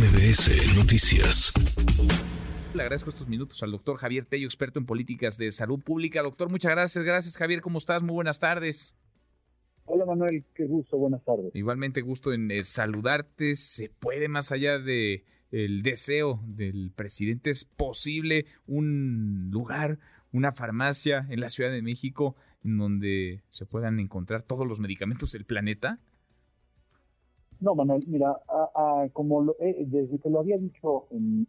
MBS Noticias. Le agradezco estos minutos al doctor Javier Tello, experto en políticas de salud pública. Doctor, muchas gracias. Gracias, Javier. ¿Cómo estás? Muy buenas tardes. Hola Manuel, qué gusto, buenas tardes. Igualmente gusto en eh, saludarte. ¿Se puede más allá de el deseo del presidente? ¿Es posible un lugar, una farmacia en la Ciudad de México en donde se puedan encontrar todos los medicamentos del planeta? No, Manuel, mira, como lo, desde que lo había dicho, en,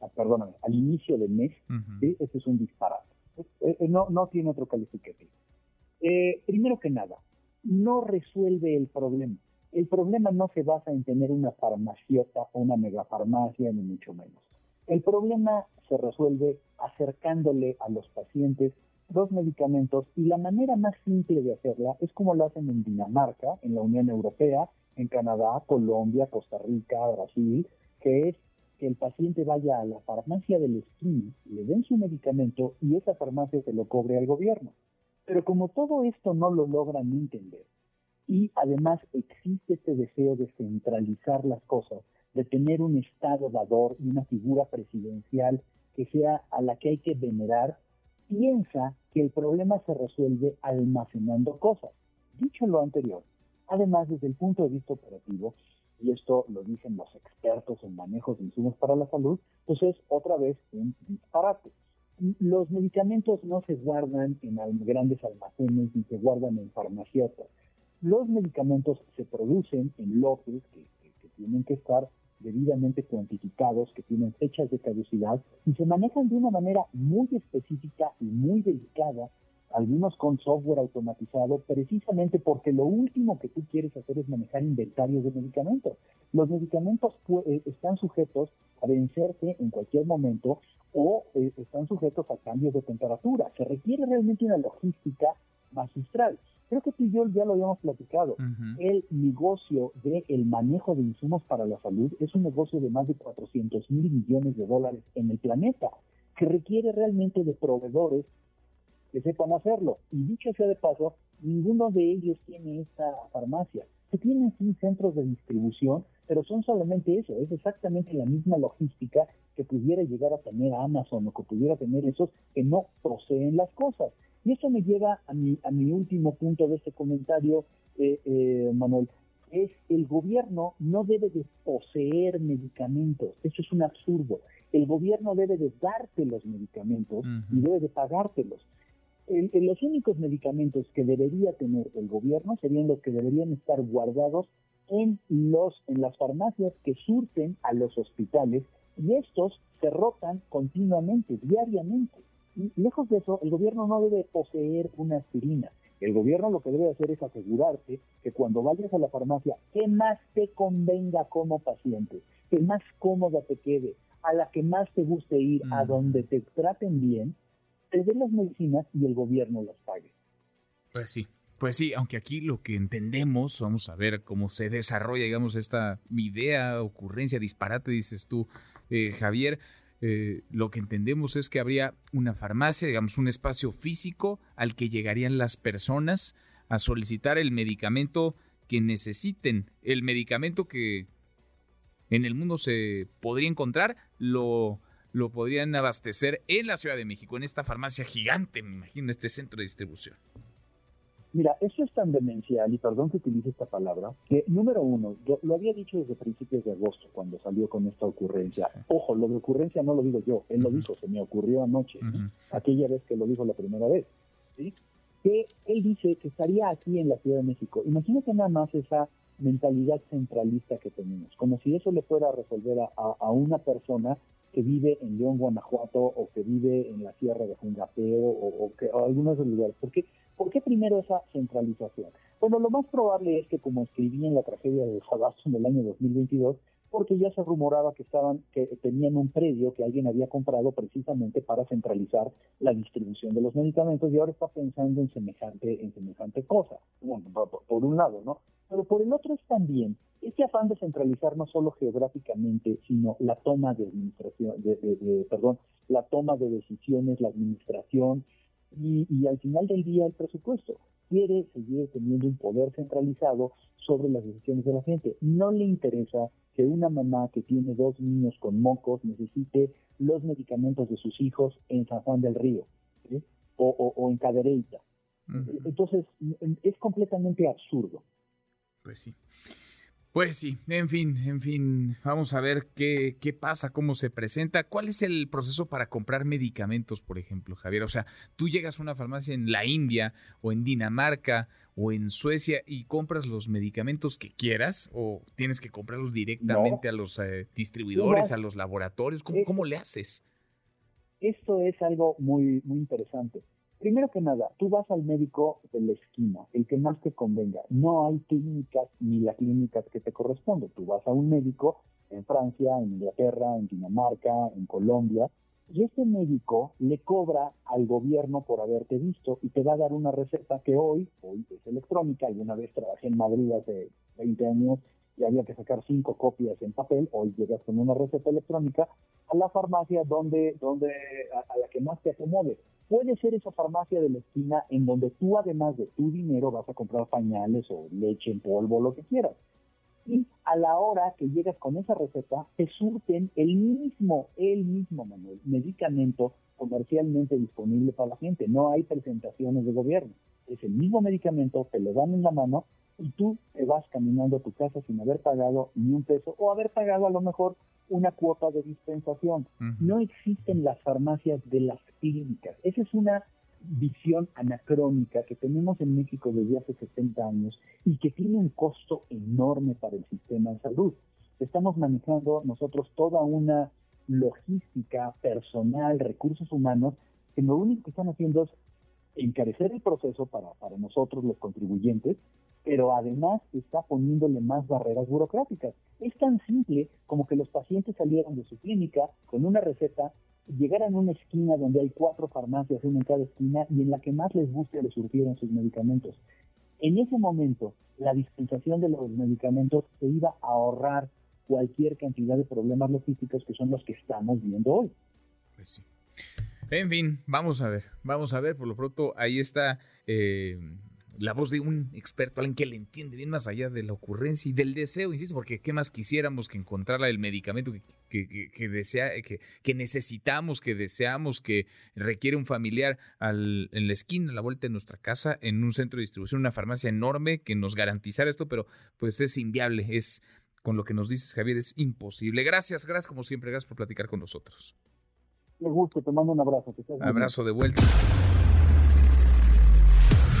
ah, perdóname, al inicio del mes, este es un disparate. Eh, eh, no, no tiene otro calificativo. Eh, primero que nada, no resuelve el problema. El problema no se basa en tener una farmaciota o una megafarmacia, ni mucho menos. El problema se resuelve acercándole a los pacientes dos medicamentos y la manera más simple de hacerla es como lo hacen en Dinamarca, en la Unión Europea, en Canadá, Colombia, Costa Rica, Brasil, que es que el paciente vaya a la farmacia del esquí, le den su medicamento y esa farmacia se lo cobre al gobierno. Pero como todo esto no lo logran entender, y además existe este deseo de centralizar las cosas, de tener un Estado dador y una figura presidencial que sea a la que hay que venerar, piensa que el problema se resuelve almacenando cosas. Dicho lo anterior, Además, desde el punto de vista operativo, y esto lo dicen los expertos en manejo de insumos para la salud, pues es otra vez un disparate. Los medicamentos no se guardan en grandes almacenes ni se guardan en farmaciotas. Los medicamentos se producen en lotes que, que tienen que estar debidamente cuantificados, que tienen fechas de caducidad y se manejan de una manera muy específica y muy delicada algunos con software automatizado, precisamente porque lo último que tú quieres hacer es manejar inventarios de medicamentos. Los medicamentos eh, están sujetos a vencerse en cualquier momento o eh, están sujetos a cambios de temperatura. Se requiere realmente una logística magistral. Creo que tú y yo ya lo habíamos platicado. El negocio del el manejo de insumos para la salud es un negocio de más de 400 mil millones de dólares en el planeta, que requiere realmente de proveedores que sepan hacerlo. Y dicho sea de paso, ninguno de ellos tiene esta farmacia. Se tienen sí centros de distribución, pero son solamente eso, es exactamente la misma logística que pudiera llegar a tener Amazon o que pudiera tener esos que no poseen las cosas. Y eso me lleva a mi, a mi último punto de este comentario, eh, eh, Manuel, es el gobierno no debe de poseer medicamentos, eso es un absurdo. El gobierno debe de darte los medicamentos y debe de pagártelos los únicos medicamentos que debería tener el gobierno serían los que deberían estar guardados en los en las farmacias que surten a los hospitales y estos se rotan continuamente, diariamente. Y lejos de eso, el gobierno no debe poseer una aspirina. El gobierno lo que debe hacer es asegurarte que cuando vayas a la farmacia, que más te convenga como paciente, que más cómoda te quede, a la que más te guste ir, a donde te traten bien, te den las medicinas y el gobierno las pague. Pues sí. Pues sí, aunque aquí lo que entendemos, vamos a ver cómo se desarrolla, digamos, esta idea, ocurrencia, disparate, dices tú, eh, Javier, eh, lo que entendemos es que habría una farmacia, digamos, un espacio físico al que llegarían las personas a solicitar el medicamento que necesiten, el medicamento que en el mundo se podría encontrar, lo lo podrían abastecer en la Ciudad de México, en esta farmacia gigante, me imagino, este centro de distribución. Mira, eso es tan demencial, y perdón que utilice esta palabra, que número uno, yo lo había dicho desde principios de agosto cuando salió con esta ocurrencia. Ojo, lo de ocurrencia no lo digo yo, él lo dijo, se me ocurrió anoche, aquella vez que lo dijo la primera vez, ¿sí? Que él dice que estaría aquí en la Ciudad de México. Imagínate nada más esa mentalidad centralista que tenemos, como si eso le fuera a resolver a una persona que vive en León, Guanajuato, o que vive en la Sierra de Jungapeo, o, que, algunos de los lugares. ¿Por qué? ¿Por qué primero esa centralización? Bueno, lo más probable es que, como escribí en la tragedia de Sabastro en el año 2022, porque ya se rumoraba que estaban que tenían un predio que alguien había comprado precisamente para centralizar la distribución de los medicamentos y ahora está pensando en semejante en semejante cosa bueno, por un lado no pero por el otro es también este afán de centralizar no solo geográficamente sino la toma de administración de, perdón la toma de decisiones la administración y, y al final del día el presupuesto quiere seguir teniendo un poder centralizado sobre las decisiones de la gente. No le interesa que una mamá que tiene dos niños con mocos necesite los medicamentos de sus hijos en San Juan del Río o, en Cadereyta. Entonces, es completamente absurdo. Pues sí. Pues sí, en fin, en fin, vamos a ver qué, qué pasa, cómo se presenta. ¿Cuál es el proceso para comprar medicamentos, por ejemplo, Javier? O sea, tú llegas a una farmacia en la India o en Dinamarca o en Suecia y compras los medicamentos que quieras o tienes que comprarlos directamente a los eh, distribuidores, a los laboratorios. ¿Cómo, ¿Cómo le haces? Esto es algo muy, muy interesante. Primero que nada, tú vas al médico de la esquina, el que más te convenga. No hay clínicas ni las clínicas que te corresponden. Tú vas a un médico en Francia, en Inglaterra, en Dinamarca, en Colombia, y ese médico le cobra al gobierno por haberte visto y te va a dar una receta que hoy, hoy es electrónica. Y una vez trabajé en Madrid hace 20 años y había que sacar cinco copias en papel. Hoy llegas con una receta electrónica a la farmacia donde, donde a la que más te acomode. Puede ser esa farmacia de la esquina en donde tú, además de tu dinero, vas a comprar pañales o leche en polvo, lo que quieras. Y a la hora que llegas con esa receta, te surten el mismo, el mismo, Manuel, medicamento comercialmente disponible para la gente. No hay presentaciones de gobierno. Es el mismo medicamento, te lo dan en la mano y tú te vas caminando a tu casa sin haber pagado ni un peso o haber pagado a lo mejor una cuota de dispensación. No existen las farmacias de las clínicas. Esa es una visión anacrónica que tenemos en México desde hace 70 años y que tiene un costo enorme para el sistema de salud. Estamos manejando nosotros toda una logística personal, recursos humanos, que lo único que están haciendo es encarecer el proceso para, para nosotros los contribuyentes pero además está poniéndole más barreras burocráticas. Es tan simple como que los pacientes salieran de su clínica con una receta, llegaran a una esquina donde hay cuatro farmacias, una en cada esquina, y en la que más les guste les surtieran sus medicamentos. En ese momento, la dispensación de los medicamentos se iba a ahorrar cualquier cantidad de problemas logísticos que son los que estamos viendo hoy. Pues sí. En fin, vamos a ver, vamos a ver, por lo pronto ahí está eh, la voz de un experto, alguien que le entiende bien más allá de la ocurrencia y del deseo, insisto, porque qué más quisiéramos que encontrar el medicamento que, desea, que, que, necesitamos, que deseamos, que requiere un familiar al, en la esquina, a la vuelta de nuestra casa, en un centro de distribución, una farmacia enorme que nos garantizara esto, pero pues es inviable, es con lo que nos dices, Javier, es imposible. Gracias, gracias como siempre, gracias por platicar con nosotros. Me gusta, te mando un abrazo. abrazo de vuelta